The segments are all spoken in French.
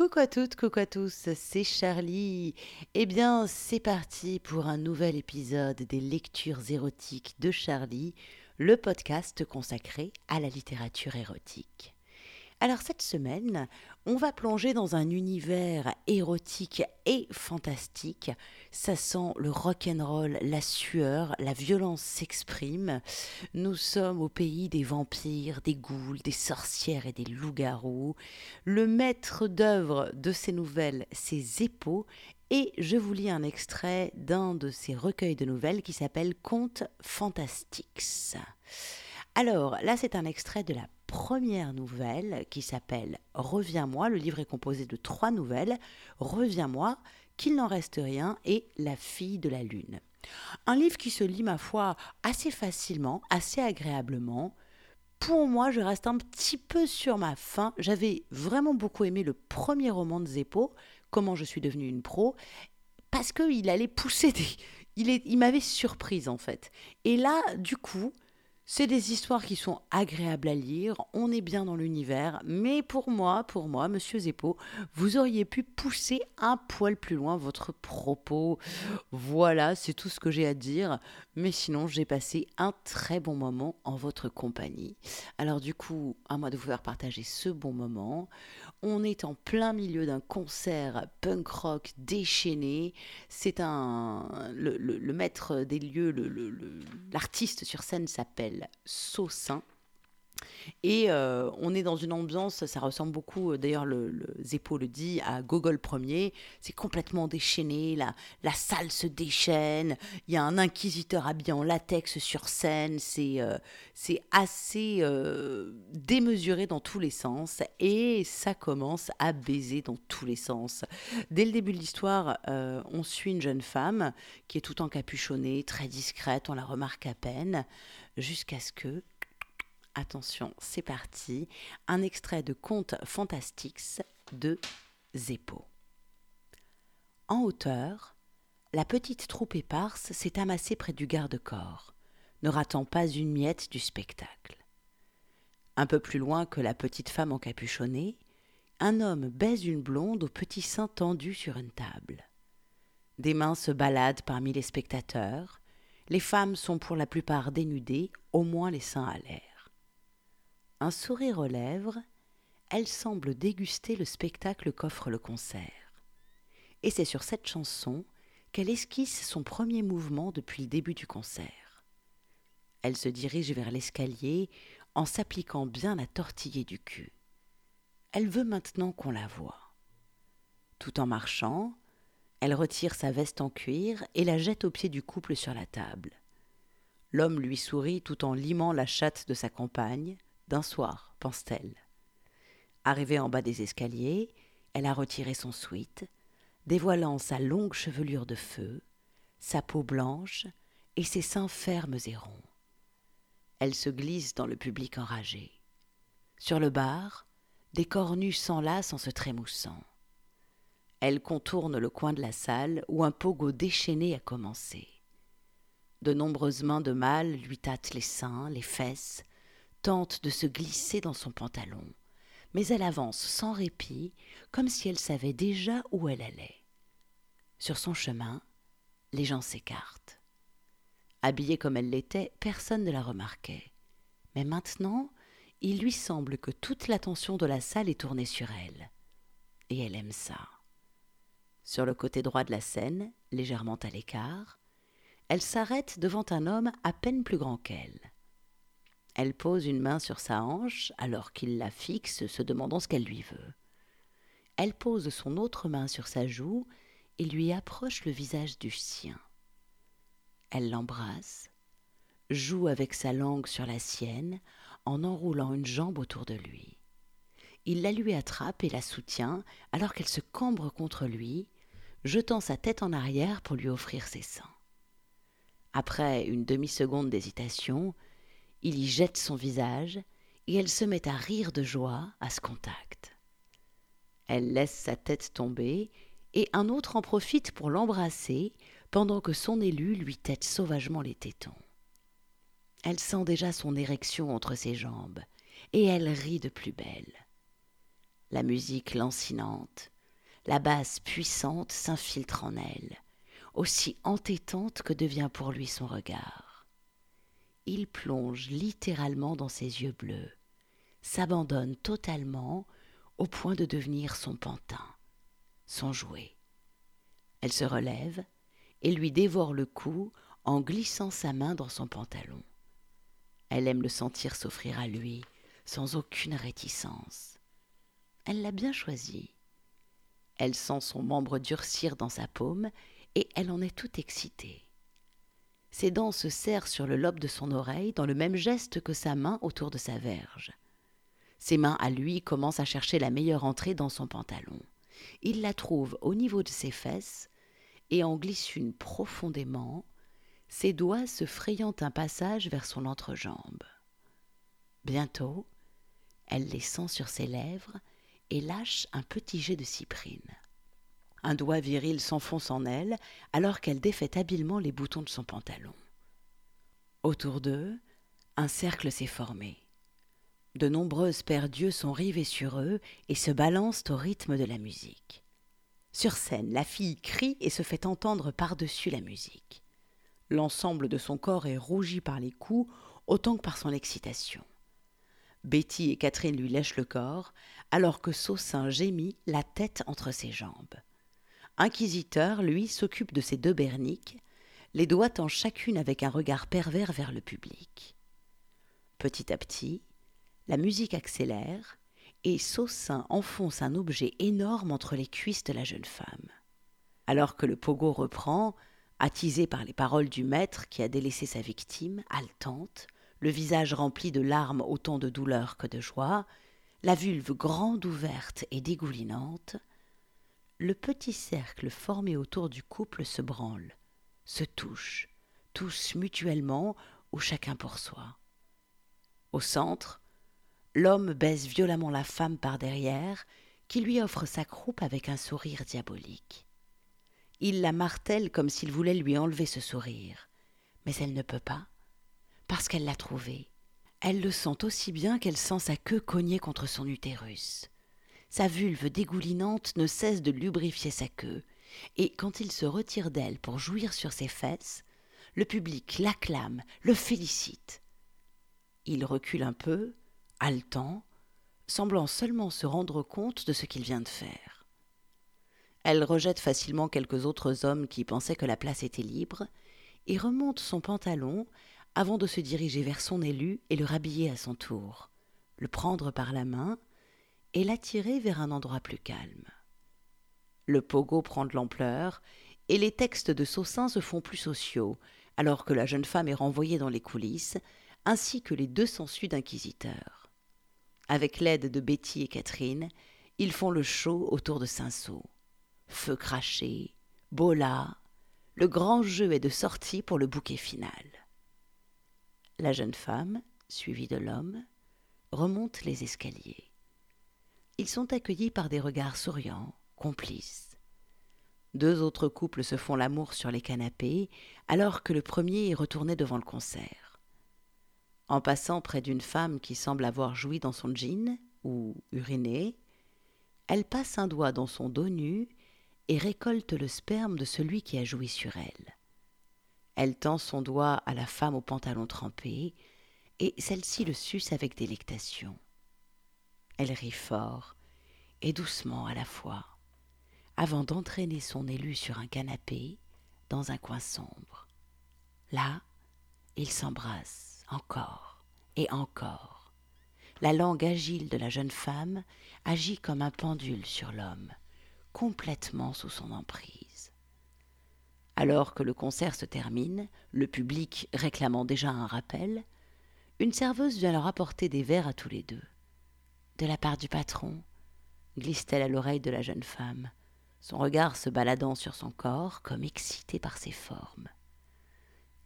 Coucou à toutes, coucou à tous, c'est Charlie. Eh bien, c'est parti pour un nouvel épisode des lectures érotiques de Charlie, le podcast consacré à la littérature érotique. Alors cette semaine, on va plonger dans un univers érotique et fantastique. Ça sent le rock'n'roll, la sueur, la violence s'exprime. Nous sommes au pays des vampires, des ghouls, des sorcières et des loups-garous. Le maître d'œuvre de ces nouvelles, c'est Zeppo, et je vous lis un extrait d'un de ces recueils de nouvelles qui s'appelle Contes Fantastiques. Alors là, c'est un extrait de la première nouvelle qui s'appelle Reviens-moi. Le livre est composé de trois nouvelles. Reviens-moi, Qu'il n'en reste rien et La fille de la lune. Un livre qui se lit, ma foi, assez facilement, assez agréablement. Pour moi, je reste un petit peu sur ma faim. J'avais vraiment beaucoup aimé le premier roman de Zeppo, Comment je suis devenue une pro, parce qu'il allait pousser des... Il, il m'avait surprise en fait. Et là, du coup, c'est des histoires qui sont agréables à lire, on est bien dans l'univers, mais pour moi, pour moi, monsieur Zeppo, vous auriez pu pousser un poil plus loin votre propos. Voilà, c'est tout ce que j'ai à dire, mais sinon, j'ai passé un très bon moment en votre compagnie. Alors du coup, à moi de vous faire partager ce bon moment. On est en plein milieu d'un concert punk rock déchaîné. C'est un. Le, maître des lieux, l'artiste sur scène s'appelle Saussin. Et euh, on est dans une ambiance, ça ressemble beaucoup, euh, d'ailleurs le, le le dit, à Gogol premier. C'est complètement déchaîné, la, salle se déchaîne, il y a un inquisiteur habillé en latex sur scène, c'est euh, assez démesuré dans tous les sens et ça commence à baiser dans tous les sens. Dès le début de l'histoire, on suit une jeune femme qui est tout encapuchonnée, très discrète, on la remarque à peine, jusqu'à ce que Attention, c'est parti. Un extrait de Contes Fantastiques de Zeppo. En hauteur, la petite troupe éparse s'est amassée près du garde-corps, ne ratant pas une miette du spectacle. Un peu plus loin que la petite femme encapuchonnée, un homme baise une blonde au petit sein tendu sur une table. Des mains se baladent parmi les spectateurs. Les femmes sont pour la plupart dénudées, au moins les seins à l'air un sourire aux lèvres, elle semble déguster le spectacle qu'offre le concert. Et c'est sur cette chanson qu'elle esquisse son premier mouvement depuis le début du concert. Elle se dirige vers l'escalier en s'appliquant bien à tortiller du cul. Elle veut maintenant qu'on la voie. Tout en marchant, elle retire sa veste en cuir et la jette au pied du couple sur la table. L'homme lui sourit tout en limant la chatte de sa compagne, d'un soir, pense-t-elle. Arrivée en bas des escaliers, elle a retiré son sweat, dévoilant sa longue chevelure de feu, sa peau blanche et ses seins fermes et ronds. Elle se glisse dans le public enragé. Sur le bar, des corps nus s'enlacent en se trémoussant. Elle contourne le coin de la salle où un pogo déchaîné a commencé. De nombreuses mains de mâles lui tâtent les seins, les fesses, tente de se glisser dans son pantalon, mais elle avance sans répit, comme si elle savait déjà où elle allait. Sur son chemin, les gens s'écartent. Habillée comme elle l'était, personne ne la remarquait. Mais maintenant, il lui semble que toute l'attention de la salle est tournée sur elle. Et elle aime ça. Sur le côté droit de la scène, légèrement à l'écart, elle s'arrête devant un homme à peine plus grand qu'elle. Elle pose une main sur sa hanche alors qu'il la fixe, se demandant ce qu'elle lui veut. Elle pose son autre main sur sa joue et lui approche le visage du sien. Elle l'embrasse, joue avec sa langue sur la sienne en enroulant une jambe autour de lui. Il la lui attrape et la soutient alors qu'elle se cambre contre lui, jetant sa tête en arrière pour lui offrir ses seins. Après une demi-seconde d'hésitation, il y jette son visage et elle se met à rire de joie à ce contact. Elle laisse sa tête tomber et un autre en profite pour l'embrasser pendant que son élu lui tête sauvagement les tétons. Elle sent déjà son érection entre ses jambes et elle rit de plus belle. La musique lancinante, la base puissante s'infiltre en elle, aussi entêtante que devient pour lui son regard. Il plonge littéralement dans ses yeux bleus, s'abandonne totalement au point de devenir son pantin, son jouet. Elle se relève et lui dévore le cou en glissant sa main dans son pantalon. Elle aime le sentir s'offrir à lui sans aucune réticence. Elle l'a bien choisi. Elle sent son membre durcir dans sa paume et elle en est tout excitée. Ses dents se serrent sur le lobe de son oreille dans le même geste que sa main autour de sa verge. Ses mains à lui commencent à chercher la meilleure entrée dans son pantalon. Il la trouve au niveau de ses fesses et en glisse une profondément, ses doigts se frayant un passage vers son entrejambe. Bientôt, elle les sent sur ses lèvres et lâche un petit jet de cyprine. Un doigt viril s'enfonce en elle alors qu'elle défait habilement les boutons de son pantalon. Autour d'eux, un cercle s'est formé. De nombreuses paires d'yeux sont rivées sur eux et se balancent au rythme de la musique. Sur scène, la fille crie et se fait entendre par-dessus la musique. L'ensemble de son corps est rougi par les coups autant que par son excitation. Betty et Catherine lui lèchent le corps, alors que Saussin gémit, la tête entre ses jambes. Inquisiteur, lui, s'occupe de ses deux berniques, les doigts chacune avec un regard pervers vers le public. Petit à petit, la musique accélère, et Saussin enfonce un objet énorme entre les cuisses de la jeune femme. Alors que le pogo reprend, attisé par les paroles du maître qui a délaissé sa victime, haletante, le visage rempli de larmes autant de douleur que de joie, la vulve grande ouverte et dégoulinante, le petit cercle formé autour du couple se branle, se touche, tous mutuellement ou chacun pour soi. Au centre, l'homme baise violemment la femme par derrière, qui lui offre sa croupe avec un sourire diabolique. Il la martèle comme s'il voulait lui enlever ce sourire, mais elle ne peut pas, parce qu'elle l'a trouvé. Elle le sent aussi bien qu'elle sent sa queue cogner contre son utérus. Sa vulve dégoulinante ne cesse de lubrifier sa queue, et quand il se retire d'elle pour jouir sur ses fesses, le public l'acclame, le félicite. Il recule un peu, haletant, semblant seulement se rendre compte de ce qu'il vient de faire. Elle rejette facilement quelques autres hommes qui pensaient que la place était libre, et remonte son pantalon avant de se diriger vers son élu et le rhabiller à son tour, le prendre par la main et l'attirer vers un endroit plus calme. Le pogo prend de l'ampleur, et les textes de Saussin se font plus sociaux, alors que la jeune femme est renvoyée dans les coulisses, ainsi que les deux sangsues d'inquisiteurs. Avec l'aide de Betty et Catherine, ils font le show autour de Saint-Saul. Feu craché, bola, le grand jeu est de sortie pour le bouquet final. La jeune femme, suivie de l'homme, remonte les escaliers. Ils sont accueillis par des regards souriants, complices. Deux autres couples se font l'amour sur les canapés, alors que le premier est retourné devant le concert. En passant près d'une femme qui semble avoir joui dans son jean ou uriné, elle passe un doigt dans son dos nu et récolte le sperme de celui qui a joui sur elle. Elle tend son doigt à la femme au pantalon trempé, et celle-ci le suce avec délectation. Elle rit fort et doucement à la fois, avant d'entraîner son élu sur un canapé dans un coin sombre. Là, ils s'embrassent encore et encore. La langue agile de la jeune femme agit comme un pendule sur l'homme, complètement sous son emprise. Alors que le concert se termine, le public réclamant déjà un rappel, une serveuse vient leur apporter des verres à tous les deux. De la part du patron, glisse-t-elle à l'oreille de la jeune femme, son regard se baladant sur son corps comme excité par ses formes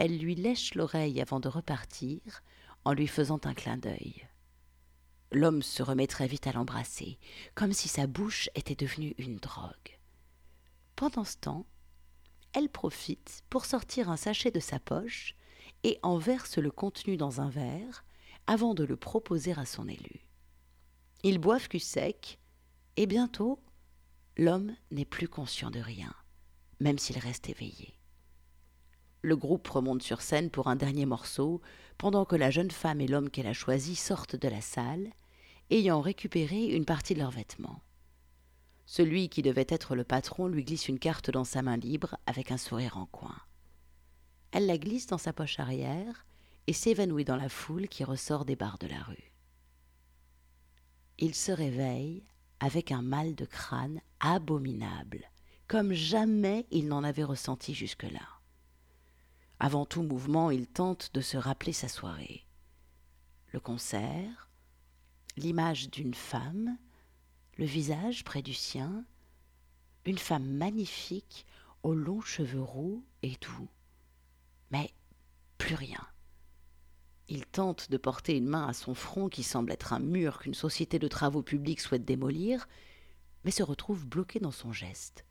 elle lui lèche l'oreille avant de repartir, en lui faisant un clin d'œil. L'homme se remet très vite à l'embrasser, comme si sa bouche était devenue une drogue. Pendant ce temps, elle profite pour sortir un sachet de sa poche et en verse le contenu dans un verre avant de le proposer à son élu. Ils boivent cul sec et bientôt l'homme n'est plus conscient de rien, même s'il reste éveillé. Le groupe remonte sur scène pour un dernier morceau, pendant que la jeune femme et l'homme qu'elle a choisi sortent de la salle, ayant récupéré une partie de leurs vêtements. Celui qui devait être le patron lui glisse une carte dans sa main libre avec un sourire en coin. Elle la glisse dans sa poche arrière et s'évanouit dans la foule qui ressort des bars de la rue. Il se réveille avec un mal de crâne abominable, comme jamais il n'en avait ressenti jusque-là. Avant tout mouvement, il tente de se rappeler sa soirée. Le concert, l'image d'une femme, le visage près du sien, une femme magnifique aux longs cheveux roux et doux. Mais plus rien. Il tente de porter une main à son front qui semble être un mur qu'une société de travaux publics souhaite démolir, mais se retrouve bloqué dans son geste.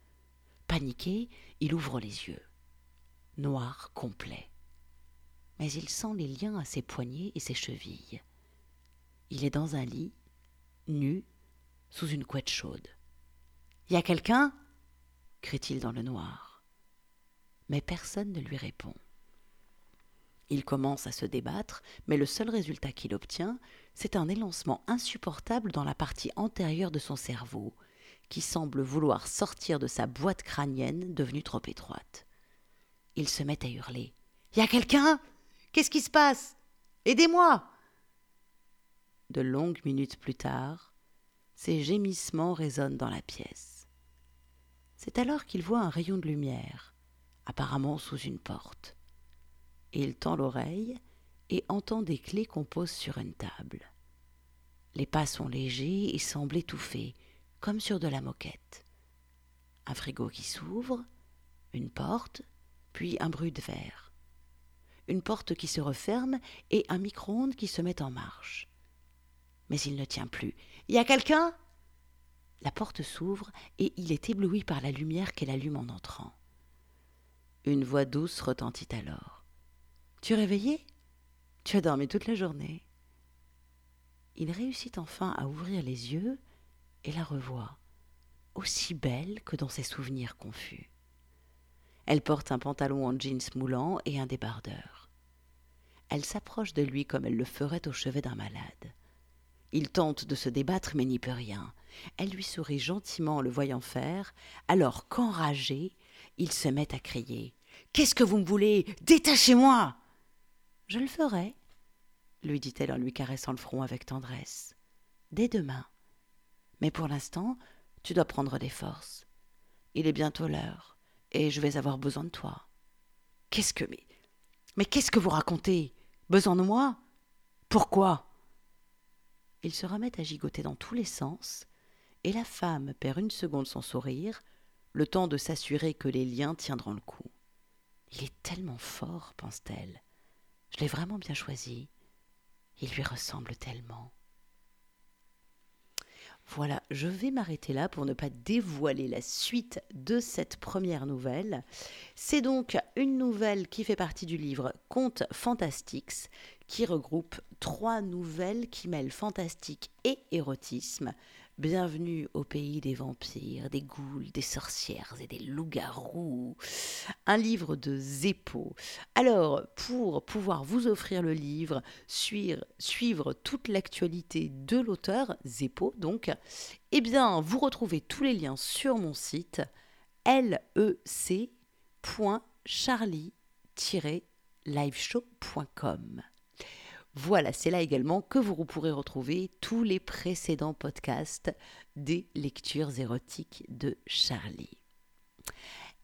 Paniqué, il ouvre les yeux. Noir complet. Mais il sent les liens à ses poignets et ses chevilles. Il est dans un lit, nu, sous une couette chaude. Y a quelqu'un? crie-t-il dans le noir. Mais personne ne lui répond. Il commence à se débattre, mais le seul résultat qu'il obtient, c'est un élancement insupportable dans la partie antérieure de son cerveau, qui semble vouloir sortir de sa boîte crânienne devenue trop étroite. Il se met à hurler. Y a quelqu'un Qu'est-ce qui se passe Aidez-moi De longues minutes plus tard, ses gémissements résonnent dans la pièce. C'est alors qu'il voit un rayon de lumière, apparemment sous une porte. Il tend l'oreille et entend des clés qu'on pose sur une table. Les pas sont légers et semblent étouffés, comme sur de la moquette. Un frigo qui s'ouvre, une porte, puis un bruit de verre. Une porte qui se referme et un micro-ondes qui se met en marche. Mais il ne tient plus. Y a quelqu'un? La porte s'ouvre et il est ébloui par la lumière qu'elle allume en entrant. Une voix douce retentit alors. Tu es réveillé? Tu as dormi toute la journée. Il réussit enfin à ouvrir les yeux et la revoit, aussi belle que dans ses souvenirs confus. Elle porte un pantalon en jeans moulant et un débardeur. Elle s'approche de lui comme elle le ferait au chevet d'un malade. Il tente de se débattre mais n'y peut rien. Elle lui sourit gentiment en le voyant faire, alors qu'enragé, il se met à crier. Qu'est-ce que vous me voulez? Détachez-moi je le ferai, lui dit-elle en lui caressant le front avec tendresse. Dès demain. Mais pour l'instant, tu dois prendre des forces. Il est bientôt l'heure, et je vais avoir besoin de toi. Qu'est-ce que. Mais, mais qu'est-ce que vous racontez? Besoin de moi? Pourquoi? Il se remet à gigoter dans tous les sens, et la femme perd une seconde son sourire, le temps de s'assurer que les liens tiendront le coup. Il est tellement fort, pense-t-elle. Je l'ai vraiment bien choisi. Il lui ressemble tellement. Voilà, je vais m'arrêter là pour ne pas dévoiler la suite de cette première nouvelle. C'est donc une nouvelle qui fait partie du livre Contes Fantastiques, qui regroupe trois nouvelles qui mêlent fantastique et érotisme. Bienvenue au pays des vampires, des ghouls, des sorcières et des loups-garous. Un livre de Zeppo. Alors, pour pouvoir vous offrir le livre, suivre, suivre toute l'actualité de l'auteur, Zeppo donc, eh bien, vous retrouvez tous les liens sur mon site lec.charlie-liveshow.com. Voilà, c'est là également que vous pourrez retrouver tous les précédents podcasts des lectures érotiques de Charlie.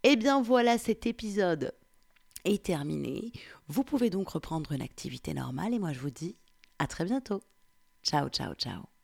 Eh bien voilà, cet épisode est terminé. Vous pouvez donc reprendre une activité normale et moi je vous dis à très bientôt. Ciao, ciao, ciao.